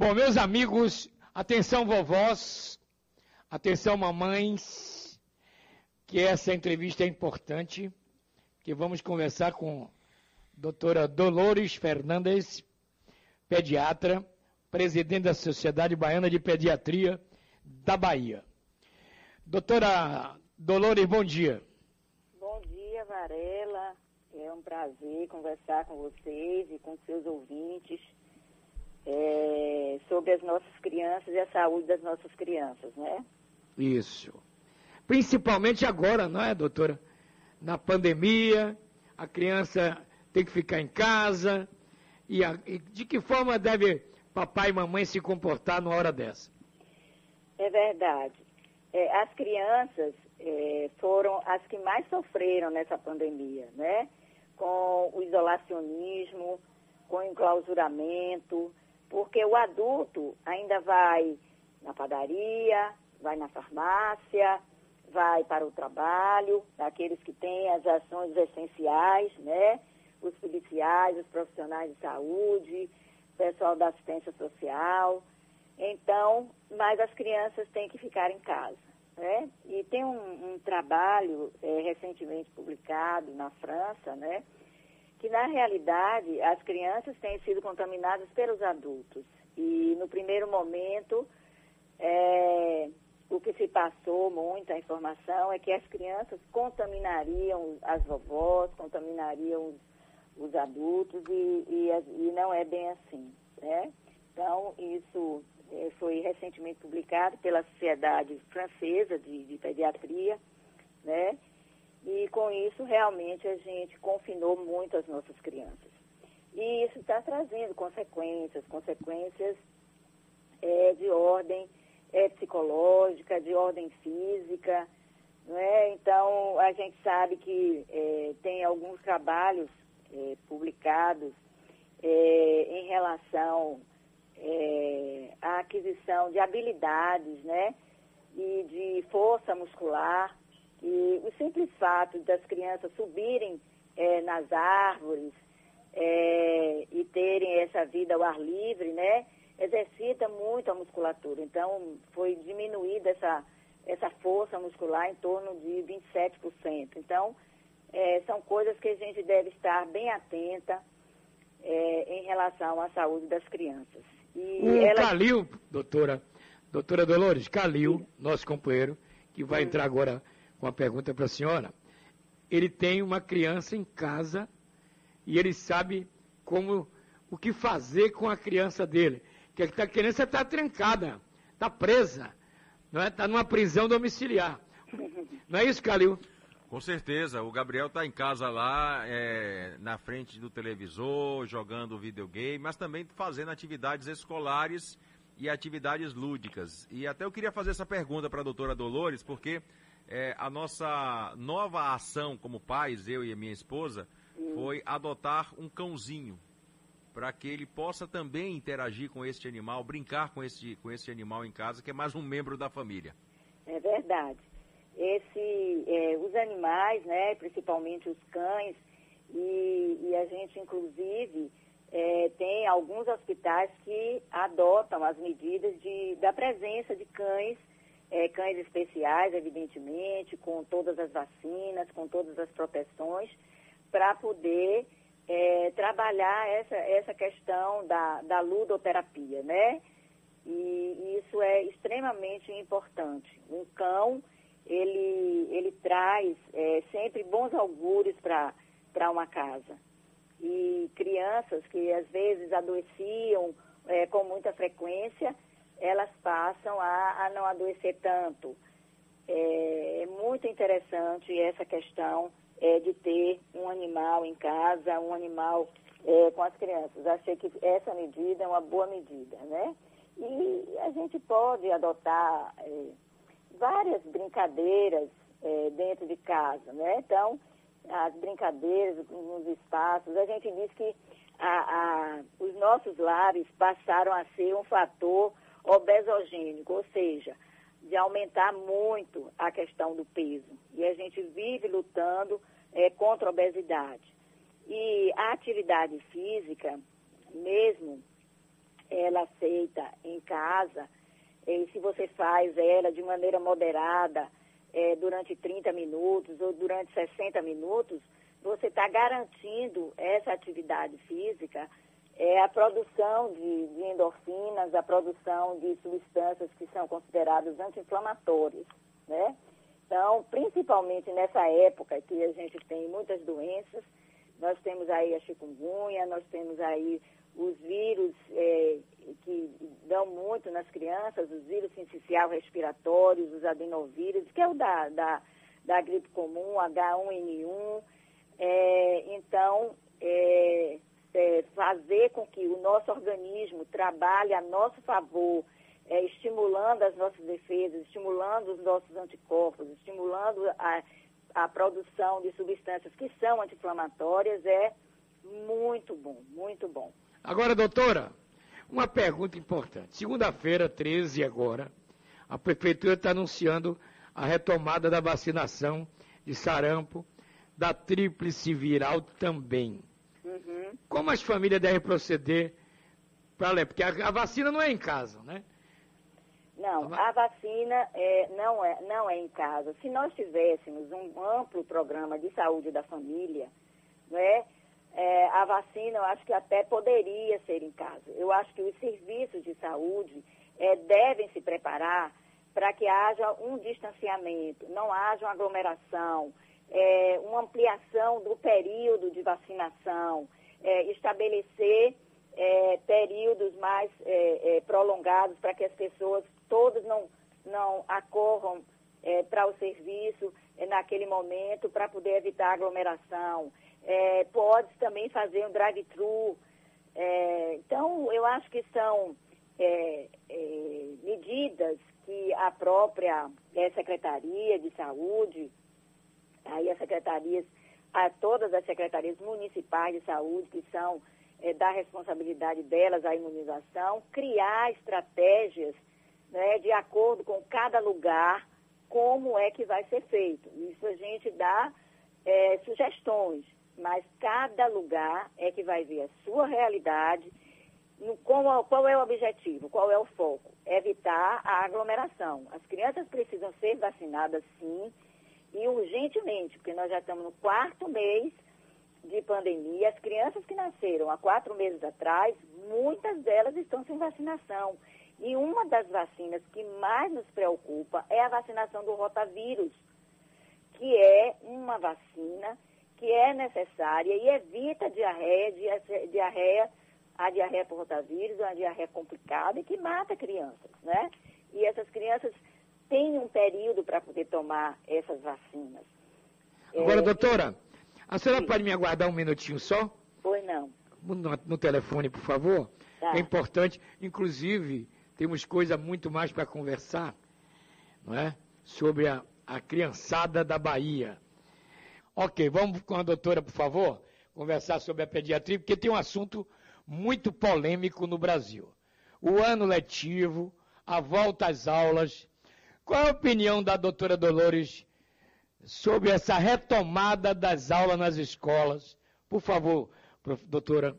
Bom, meus amigos, atenção vovós, atenção mamães, que essa entrevista é importante, que vamos conversar com a doutora Dolores Fernandes, pediatra, presidente da Sociedade Baiana de Pediatria da Bahia. Doutora Dolores, bom dia. Bom dia, Varela. É um prazer conversar com vocês e com seus ouvintes é, sobre as nossas crianças e a saúde das nossas crianças, né? Isso. Principalmente agora, não é, doutora? Na pandemia, a criança tem que ficar em casa. E, a, e de que forma deve papai e mamãe se comportar numa hora dessa? É verdade. É, as crianças é, foram as que mais sofreram nessa pandemia, né? Com o isolacionismo, com o enclausuramento, porque o adulto ainda vai na padaria, vai na farmácia, vai para o trabalho, aqueles que têm as ações essenciais, né? Os policiais, os profissionais de saúde, pessoal da assistência social. Então, mas as crianças têm que ficar em casa. Né? E tem um, um trabalho é, recentemente publicado na França, né? Que na realidade as crianças têm sido contaminadas pelos adultos. E no primeiro momento, é, o que se passou muito, a informação, é que as crianças contaminariam as vovós, contaminariam os, os adultos e, e, e, não é bem assim. Né? Então, isso é, foi recentemente publicado pela Sociedade Francesa de, de Pediatria, né? E com isso, realmente, a gente confinou muito as nossas crianças. E isso está trazendo consequências, consequências é, de ordem é, psicológica, de ordem física. Né? Então, a gente sabe que é, tem alguns trabalhos é, publicados é, em relação é, à aquisição de habilidades né? e de força muscular e o simples fato das crianças subirem é, nas árvores é, e terem essa vida ao ar livre, né, exercita muito a musculatura. Então, foi diminuída essa, essa força muscular em torno de 27%. Então, é, são coisas que a gente deve estar bem atenta em relação à saúde das crianças. E o ela... Calil, doutora, doutora Dolores, Calil, nosso companheiro, que vai entrar agora com a pergunta para a senhora. Ele tem uma criança em casa e ele sabe como o que fazer com a criança dele. Que a criança está trancada, está presa, não é? Está numa prisão domiciliar. Não é isso, Calil? Com certeza, o Gabriel está em casa lá, é, na frente do televisor, jogando videogame, mas também fazendo atividades escolares e atividades lúdicas. E até eu queria fazer essa pergunta para a doutora Dolores, porque é, a nossa nova ação como pais, eu e a minha esposa, foi adotar um cãozinho para que ele possa também interagir com este animal, brincar com este, com este animal em casa, que é mais um membro da família. É verdade. Esse, é, os animais, né, principalmente os cães, e, e a gente inclusive é, tem alguns hospitais que adotam as medidas de, da presença de cães é, cães especiais, evidentemente, com todas as vacinas, com todas as proteções, para poder é, trabalhar essa, essa questão da, da ludoterapia, né? E isso é extremamente importante. Um cão, ele, ele traz é, sempre bons augúrios para uma casa. E crianças que às vezes adoeciam é, com muita frequência, elas passam a, a não adoecer tanto. É, é muito interessante essa questão é, de ter um animal em casa, um animal é, com as crianças. Achei que essa medida é uma boa medida, né? E a gente pode adotar é, várias brincadeiras é, dentro de casa, né? Então, as brincadeiras nos espaços, a gente diz que a, a, os nossos lares passaram a ser um fator obesogênico, ou seja, de aumentar muito a questão do peso. E a gente vive lutando é, contra a obesidade. E a atividade física, mesmo ela feita em casa, e se você faz ela de maneira moderada, é, durante 30 minutos ou durante 60 minutos, você está garantindo essa atividade física, é, a produção de, de endorfinas, a produção de substâncias que são consideradas anti-inflamatórias, né? Então, principalmente nessa época que a gente tem muitas doenças, nós temos aí a chikungunya, nós temos aí os vírus é, que dão muito nas crianças, os vírus sincicial respiratórios, os adenovírus, que é o da, da, da gripe comum, H1N1. É, então, é, é, fazer com que o nosso organismo trabalhe a nosso favor, é, estimulando as nossas defesas, estimulando os nossos anticorpos, estimulando a, a produção de substâncias que são anti-inflamatórias, é muito bom, muito bom. Agora, doutora, uma pergunta importante. Segunda-feira, 13 agora, a prefeitura está anunciando a retomada da vacinação de sarampo, da tríplice viral também. Uhum. Como as famílias devem proceder para ler? Porque a, a, vacina não é em casa, né? Não, a vacina é, não, é, não é em casa. Se nós tivéssemos um amplo programa de saúde da família, não é? é, a vacina eu acho que até poderia ser em casa. Eu acho que os serviços de saúde é, devem se preparar para que haja um distanciamento, não haja uma aglomeração, é, uma ampliação do período de vacinação, é, estabelecer é, períodos mais é, é, prolongados para que as pessoas todas não, não acorram para o serviço naquele momento para poder evitar aglomeração. pode também fazer um drive-thru. então, eu acho que são medidas que a própria Secretaria de Saúde aí as secretarias, a todas as secretarias municipais de saúde, que são é, da responsabilidade delas a imunização, criar estratégias né, de acordo com cada lugar, como é que vai ser feito. Isso a gente dá é, sugestões, mas cada lugar é que vai ver a sua realidade, no, qual, qual é o objetivo, qual é o foco? Evitar a aglomeração. As crianças precisam ser vacinadas, sim, e urgentemente, porque nós já estamos no quarto mês de pandemia. As crianças que nasceram há quatro meses atrás, muitas delas estão sem vacinação. E uma das vacinas que mais nos preocupa é a vacinação do rotavírus, que é uma vacina que é necessária e evita diarreia, diarreia, a diarreia por rotavírus, uma diarreia complicada e que mata crianças, né? E essas crianças tem um período para poder tomar essas vacinas. Agora, é, doutora, a senhora sim. pode me aguardar um minutinho só? Pois não. No, no telefone, por favor. Tá. É importante, inclusive, temos coisa muito mais para conversar, não é? Sobre a, a criançada da Bahia. Ok, vamos com a doutora, por favor, conversar sobre a pediatria, porque tem um assunto muito polêmico no Brasil. O ano letivo, a volta às aulas, qual a opinião da doutora Dolores sobre essa retomada das aulas nas escolas? Por favor, doutora.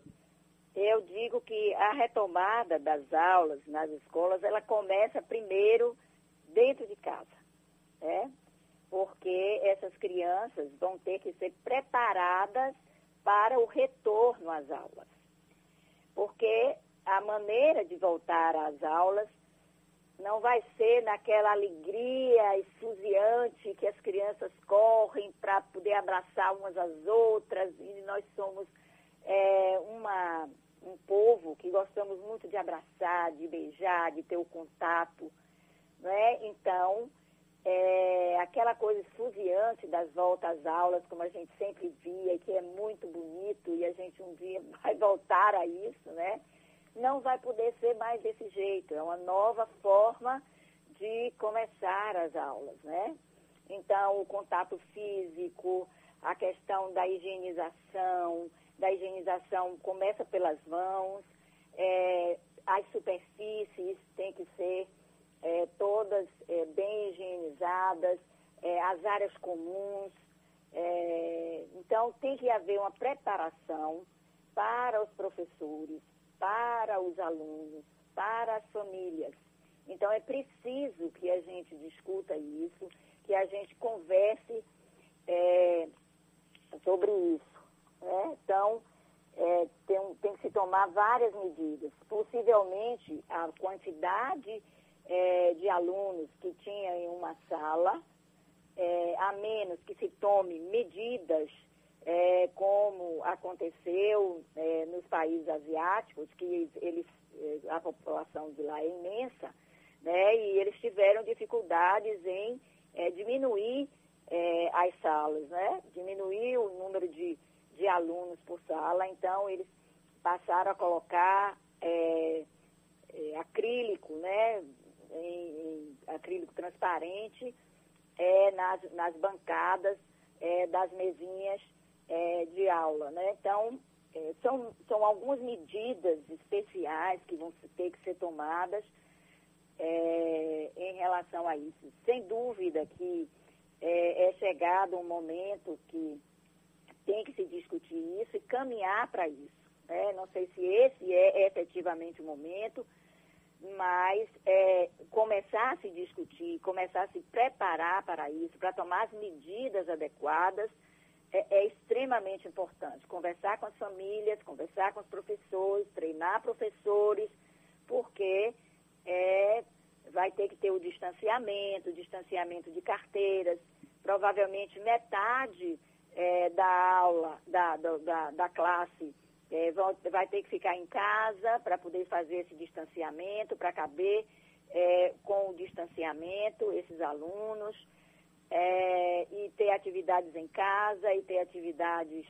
Eu digo que a retomada das aulas nas escolas, ela começa primeiro dentro de casa, né? Porque essas crianças vão ter que ser preparadas para o retorno às aulas. Porque a maneira de voltar às aulas não vai ser naquela alegria esfuziante que as crianças correm para poder abraçar umas às outras e nós somos é, uma, um povo que gostamos muito de abraçar, de beijar, de ter o contato, né? Então, é, aquela coisa esfuziante das voltas às aulas, como a gente sempre via, que é muito bonito, e a gente um dia vai voltar a isso, né? Não vai poder ser mais desse jeito. É uma nova forma de começar as aulas, né? Então, o contato físico, a questão da higienização, da higienização começa pelas mãos, é, as superfícies têm que ser é, todas é, bem higienizadas, é, as áreas comuns. É, então, tem que haver uma preparação para os professores, para os alunos, para as famílias. Então é preciso que a gente discuta isso, que a gente converse é, sobre isso. Né? Então, é, tem, tem, que se tomar várias medidas. Possivelmente, a quantidade é, de alunos que tinha em uma sala, é, a menos que se tome medidas é, como aconteceu é, nos países asiáticos, que eles, é, a população de lá é imensa, né, e eles tiveram dificuldades em é, diminuir é, as salas, né, diminuir o número de, de alunos por sala, então eles passaram a colocar é, acrílico, né, em, em acrílico transparente, nas, nas bancadas das mesinhas é, de aula. Né? Então, é, são, são algumas medidas especiais que vão ter que ser tomadas é, em relação a isso. Sem dúvida que é, é chegado um momento que tem que se discutir isso e caminhar para isso. Né? Não sei se esse é efetivamente o momento, mas é, começar a se discutir, começar a se preparar para isso, para tomar as medidas adequadas é, é, extremamente importante. Conversar com as famílias, conversar com os professores, treinar professores, porque é, vai ter que ter o distanciamento, o distanciamento de carteiras, provavelmente metade é, da aula, da, da, da classe, é, vai ter que ficar em casa para poder fazer esse distanciamento, para caber é, com o distanciamento esses alunos é, e ter atividades em casa e ter atividades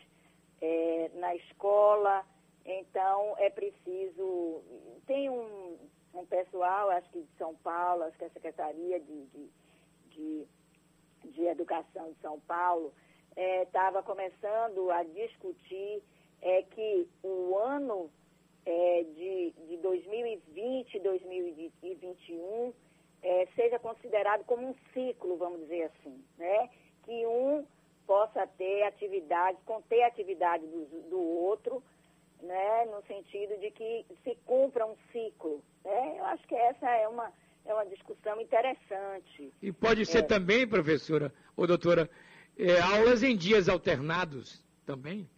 é, na escola. Então, é preciso. Tem um, um pessoal, acho que de São Paulo, acho que é a Secretaria de, de, de, de Educação de São Paulo, estava é, começando a discutir é, que o ano é, de, de 2020 2021 é, seja considerado como um ciclo, vamos dizer assim, né? Que um possa ter atividade, conter atividade do, do outro, né? No sentido de que se cumpra um ciclo, né? Eu acho que essa é uma, é uma discussão interessante. E pode ser é, também, professora ou doutora, é, aulas em dias alternados também?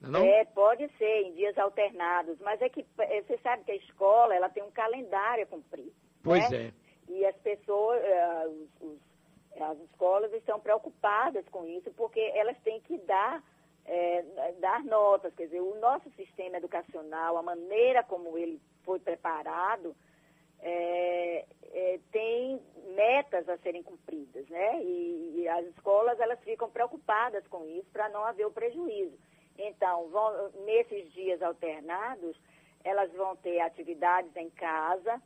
Não? É, é, pode ser em dias alternados, mas é que é, você sabe que a escola ela tem um calendário a cumprir. Pois né? é. E as pessoas, uh, os, os, as escolas estão preocupadas com isso, porque elas têm que dar, é, dar notas. Quer dizer, o nosso sistema educacional, a maneira como ele foi preparado, é, é, tem metas a serem cumpridas, né? E, e, as escolas elas ficam preocupadas com isso para não haver o prejuízo. Então, vão, nesses dias alternados, elas vão ter atividades em casa,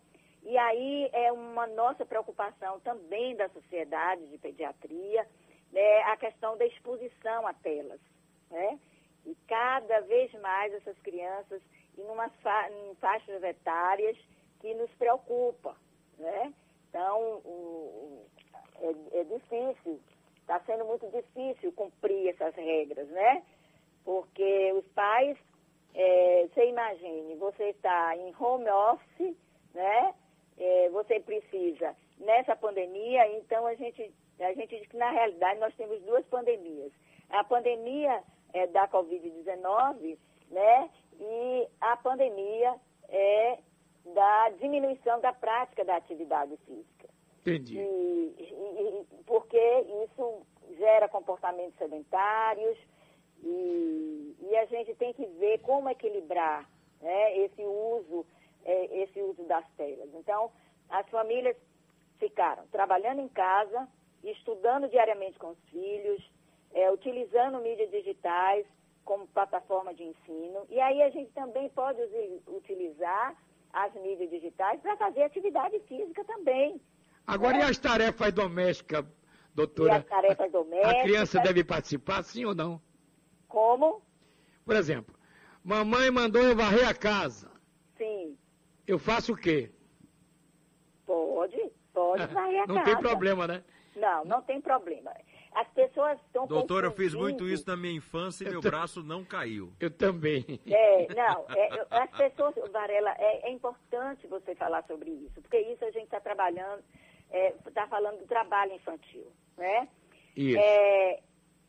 e aí é uma nossa preocupação também da sociedade de pediatria, né, a questão da exposição a telas. Né? E cada vez mais essas crianças em, fa em faixas etárias que nos preocupa. Né? Então, é, é difícil, está sendo muito difícil cumprir essas regras, né? Porque os pais, é, você imagine, você está em home office, né? É, você precisa nessa pandemia, então a gente, a gente diz que na realidade nós temos duas pandemias. A pandemia é, da Covid-19, né? E a pandemia é da diminuição da prática da atividade física. Entendi. E, e, porque isso gera comportamentos sedentários e, e, a gente tem que ver como equilibrar né, esse uso é, esse uso das telas. Então, as famílias ficaram trabalhando em casa, estudando diariamente com os filhos, é, utilizando mídias digitais como plataforma de ensino. E aí a gente também pode utilizar as mídias digitais para fazer atividade física também. Agora, né? e as tarefas domésticas, doutora? E as tarefas domésticas. A criança deve participar, sim ou não? Como? Por exemplo, mamãe mandou eu varrer a casa. Sim eu faço o quê? Pode, pode varrer a não casa. tem problema, né? Não, não tem problema. as pessoas estão Doutor, eu fiz muito isso na minha infância e Eu meu braço não caiu. Eu também. É, não, é, as pessoas, Varela, é, é importante você falar sobre isso, porque isso a gente está trabalhando, está falando do trabalho infantil, né? Isso. É,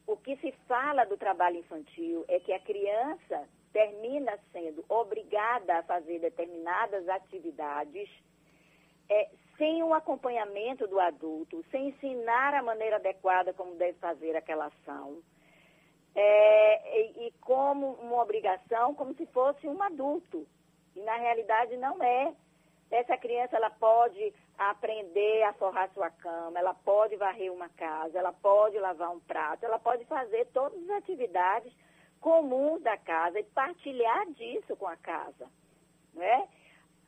o que se fala do trabalho infantil é que a criança termina sendo obrigada a fazer determinadas atividades é, sem o acompanhamento do adulto, sem ensinar a maneira adequada como deve fazer aquela ação. É, e, e como uma obrigação, como se fosse um adulto. E na realidade não é. Essa criança ela pode aprender a forrar sua cama, ela pode varrer uma casa, ela pode lavar um prato, ela pode fazer todas as atividades comuns da casa e partilhar disso com a casa, né?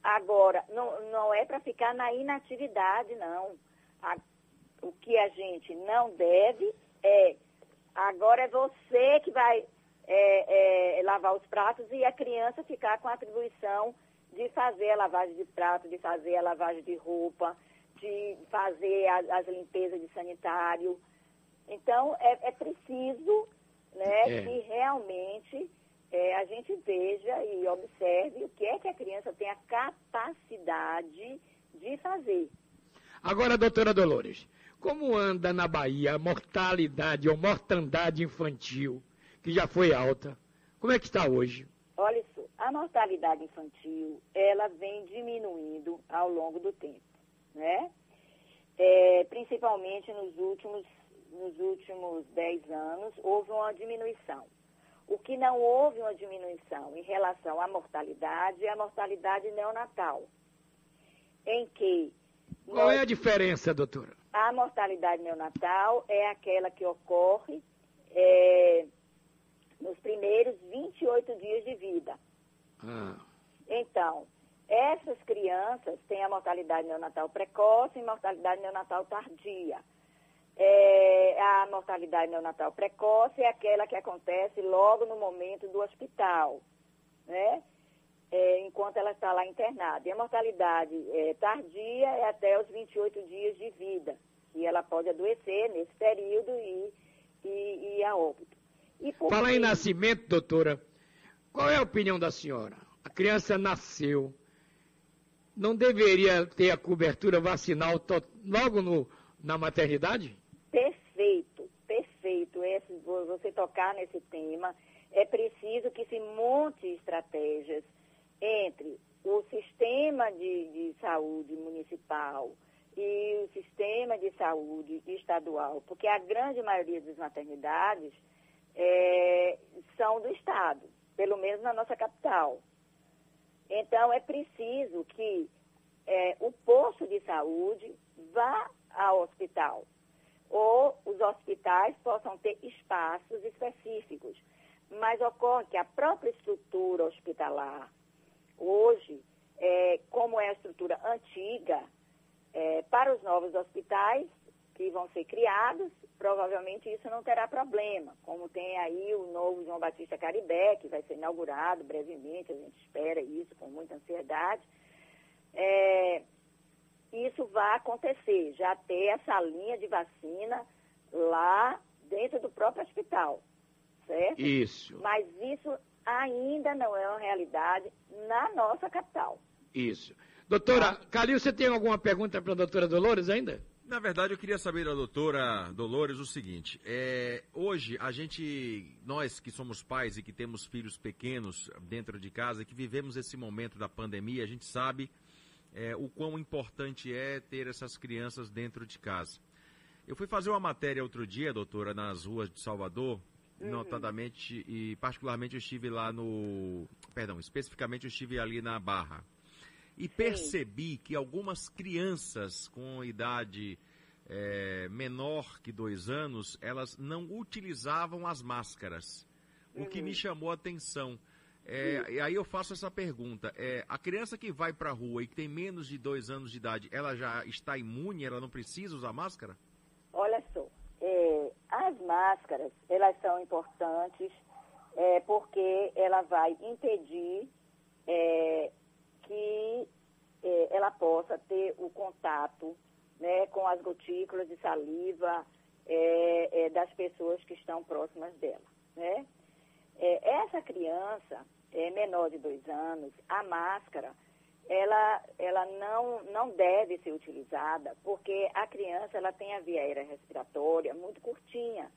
Agora, não, não é para ficar na inatividade, não. A- o que a gente não deve é, agora é você que vai é, é, lavar os pratos e a criança ficar com a atribuição de fazer a lavagem de prato, de fazer a lavagem de roupa, de fazer a- as limpezas de sanitário. Então, é, é preciso né, É. que realmente é, a gente veja e observe o que é que a criança tem a capacidade de fazer. Agora, doutora Dolores, como anda na Bahia a mortalidade ou mortandade infantil, que já foi alta? Como é que está hoje? Olha a mortalidade infantil, ela vem diminuindo ao longo do tempo, né? É, principalmente nos últimos, nos últimos 10 anos, houve uma diminuição. O que não houve uma diminuição em relação à mortalidade é a mortalidade neonatal, em que Qual nós- é a diferença, doutora? a mortalidade neonatal é aquela que ocorre é, nos primeiros 28 dias de vida. Então, essas crianças têm a mortalidade neonatal precoce e mortalidade neonatal tardia. É, a mortalidade neonatal precoce é aquela que acontece logo no momento do hospital, né? É, enquanto ela está lá internada. E a mortalidade é, tardia é até os 28 dias de vida. E ela pode adoecer nesse período e, e, e a óbito. E por Falar em nascimento, doutora, qual é a opinião da senhora? A criança nasceu, não deveria ter a cobertura vacinal logo no, na maternidade? Perfeito, perfeito. Esse, vo- você tocar nesse tema, é preciso que se monte estratégias entre o sistema de, de saúde municipal e o sistema de saúde estadual, porque a grande maioria das maternidades é, são do Estado, pelo menos na nossa capital. Então, é preciso que é, o posto de saúde vá ao hospital ou os hospitais possam ter espaços específicos. Mas ocorre que a própria estrutura hospitalar, hoje, é, como é a estrutura antiga, é, para os novos hospitais que vão ser criados, provavelmente isso não terá problema, como tem aí o novo João Batista Caribé, que vai ser inaugurado brevemente, a gente espera isso com muita ansiedade. É, isso vai acontecer, já ter essa linha de vacina lá dentro do próprio hospital, certo? Isso, Mas isso ainda não é uma realidade na nossa capital. isso. Doutora, Calil, você tem alguma pergunta para a doutora Dolores ainda? Na verdade, eu queria saber da doutora Dolores o seguinte: é, hoje a gente, nós que somos pais e que temos filhos pequenos dentro de casa, que vivemos esse momento da pandemia, a gente sabe é, o quão importante é ter essas crianças dentro de casa. Eu fui fazer uma matéria outro dia, doutora, nas ruas de Salvador, notadamente e particularmente eu estive lá no, perdão, especificamente eu estive ali na Barra. E percebi que algumas crianças com idade eh, menor que dois anos, elas não utilizavam as máscaras. O que me chamou a atenção. É, e aí eu faço essa pergunta. É, a criança que vai para a rua e que tem menos de dois anos de idade, ela já está imune? Ela não precisa usar máscara? Olha só, é, as máscaras, elas são importantes é, porque ela vai impedir é, que é, ela possa ter o contato né, com as gotículas de saliva é, é, das pessoas que estão próximas dela. Né? É, essa criança é, menor de dois anos, a máscara, ela, ela não, não deve ser utilizada porque a criança ela tem a via aérea respiratória muito curtinha,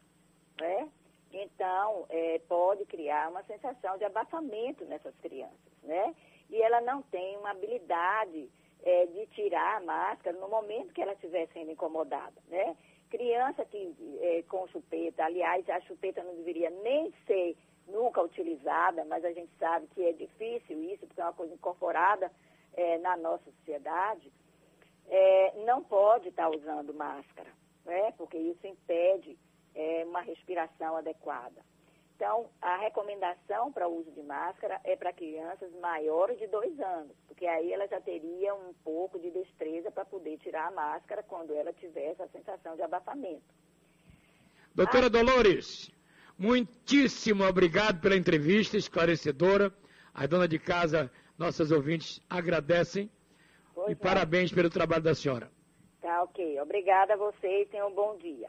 né? Então, é, pode criar uma sensação de abafamento nessas crianças, né? E ela não tem uma habilidade é, de tirar a máscara no momento que ela estiver sendo incomodada, né? Criança que é, com chupeta, aliás, a chupeta não deveria nem ser nunca utilizada, mas a gente sabe que é difícil isso, porque é uma coisa incorporada é, na nossa sociedade, é, não pode estar usando máscara, né? porque isso impede é, uma respiração adequada. Então, a recomendação para o uso de máscara é para crianças maiores de dois anos, porque aí ela já teria um pouco de destreza para poder tirar a máscara quando ela tiver essa sensação de abafamento. Doutora a... Dolores, muitíssimo obrigado pela entrevista esclarecedora. A dona de casa, nossas ouvintes, agradecem. Pois e é. parabéns pelo trabalho da senhora. Tá ok. Obrigada a vocês. Tenham um bom dia.